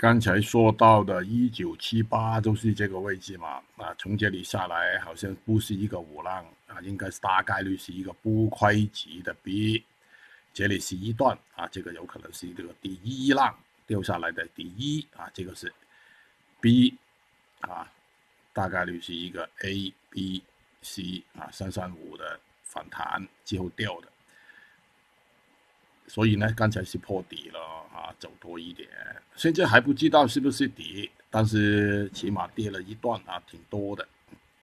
刚才说到的一九七八就是这个位置嘛，啊，从这里下来好像不是一个五浪啊，应该是大概率是一个不亏级的 B，这里是一段啊，这个有可能是这个第一浪掉下来的第一啊，这个是 B 啊，大概率是一个 A B C 啊三三五的反弹之后掉的。所以呢，刚才是破底了走多一点。现在还不知道是不是底，但是起码跌了一段啊，挺多的。